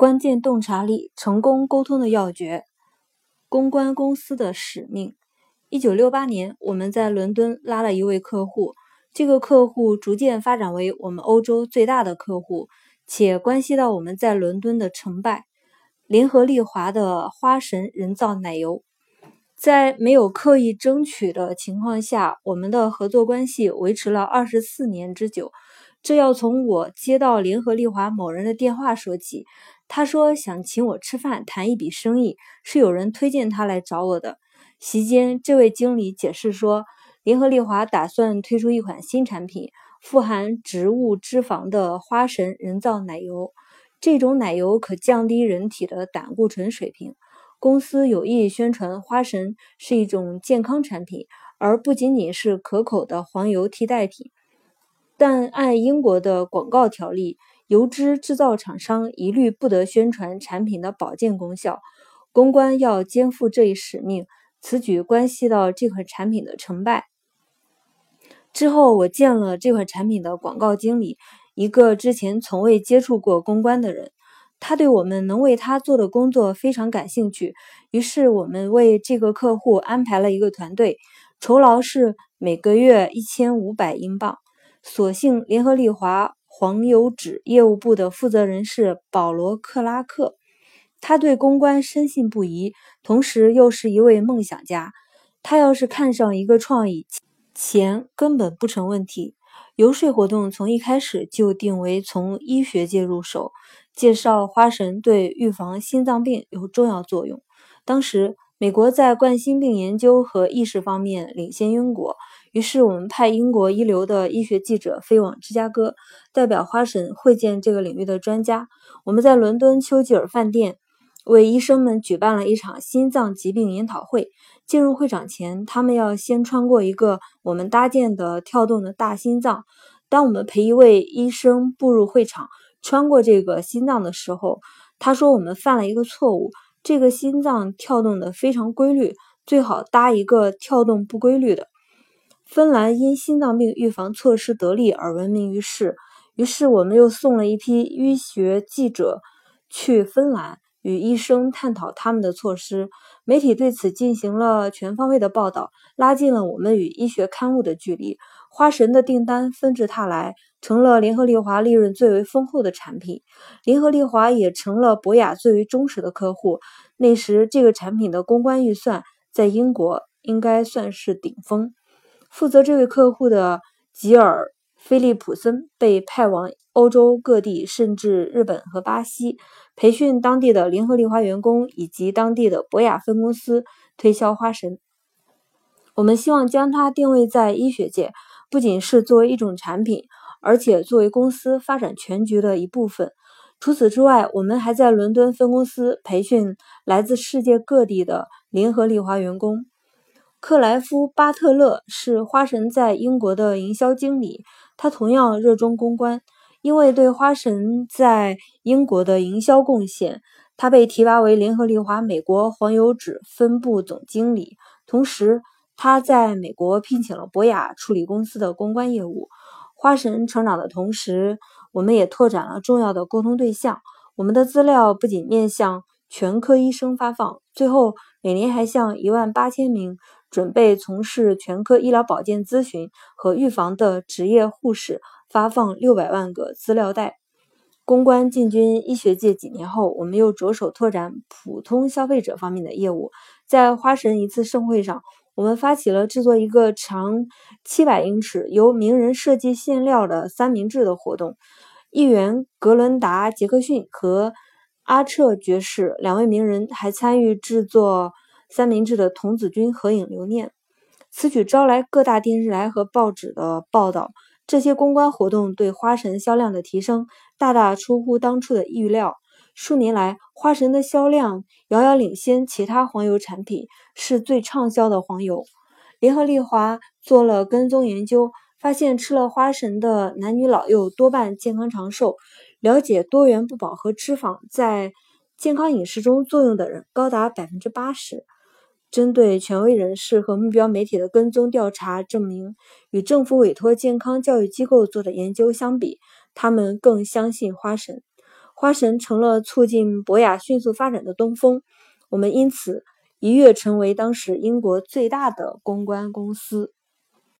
关键洞察力，成功沟通的要诀。公关公司的使命。一九六八年，我们在伦敦拉了一位客户，这个客户逐渐发展为我们欧洲最大的客户，且关系到我们在伦敦的成败。联合利华的花神人造奶油，在没有刻意争取的情况下，我们的合作关系维持了二十四年之久。这要从我接到联合利华某人的电话说起。他说想请我吃饭谈一笔生意，是有人推荐他来找我的。席间，这位经理解释说，联合利华打算推出一款新产品，富含植物脂肪的花神人造奶油。这种奶油可降低人体的胆固醇水平。公司有意宣传花神是一种健康产品，而不仅仅是可口的黄油替代品。但按英国的广告条例，油脂制造厂商一律不得宣传产品的保健功效，公关要肩负这一使命。此举关系到这款产品的成败。之后，我见了这款产品的广告经理，一个之前从未接触过公关的人。他对我们能为他做的工作非常感兴趣，于是我们为这个客户安排了一个团队，酬劳是每个月一千五百英镑。所幸，联合利华。黄油纸业务部的负责人是保罗·克拉克，他对公关深信不疑，同时又是一位梦想家。他要是看上一个创意，钱根本不成问题。游说活动从一开始就定为从医学界入手，介绍花神对预防心脏病有重要作用。当时，美国在冠心病研究和意识方面领先英国。于是，我们派英国一流的医学记者飞往芝加哥，代表花神会见这个领域的专家。我们在伦敦丘吉尔饭店为医生们举办了一场心脏疾病研讨会。进入会场前，他们要先穿过一个我们搭建的跳动的大心脏。当我们陪一位医生步入会场，穿过这个心脏的时候，他说：“我们犯了一个错误，这个心脏跳动的非常规律，最好搭一个跳动不规律的。”芬兰因心脏病预防措施得力而闻名于世，于是我们又送了一批医学记者去芬兰与医生探讨他们的措施。媒体对此进行了全方位的报道，拉近了我们与医学刊物的距离。花神的订单纷至沓来，成了联合利华利润最为丰厚的产品。联合利华也成了博雅最为忠实的客户。那时，这个产品的公关预算在英国应该算是顶峰。负责这位客户的吉尔·菲利普森被派往欧洲各地，甚至日本和巴西，培训当地的联合利华员工以及当地的博雅分公司推销花神。我们希望将它定位在医学界，不仅是作为一种产品，而且作为公司发展全局的一部分。除此之外，我们还在伦敦分公司培训来自世界各地的联合利华员工。克莱夫·巴特勒是花神在英国的营销经理，他同样热衷公关。因为对花神在英国的营销贡献，他被提拔为联合利华美国黄油纸分部总经理。同时，他在美国聘请了博雅处理公司的公关业务。花神成长的同时，我们也拓展了重要的沟通对象。我们的资料不仅面向全科医生发放，最后每年还向一万八千名。准备从事全科医疗保健咨询和预防的职业护士发放六百万个资料袋。公关进军医学界几年后，我们又着手拓展普通消费者方面的业务。在花神一次盛会上，我们发起了制作一个长七百英尺、由名人设计馅料的三明治的活动。议员格伦达·杰克逊和阿彻爵士两位名人还参与制作。三明治的童子军合影留念，此举招来各大电视台和报纸的报道。这些公关活动对花神销量的提升大大出乎当初的预料。数年来，花神的销量遥遥领先其他黄油产品，是最畅销的黄油。联合利华做了跟踪研究，发现吃了花神的男女老幼多半健康长寿。了解多元不饱和脂肪在健康饮食中作用的人高达百分之八十。针对权威人士和目标媒体的跟踪调查证明，与政府委托健康教育机构做的研究相比，他们更相信花神。花神成了促进博雅迅速发展的东风，我们因此一跃成为当时英国最大的公关公司。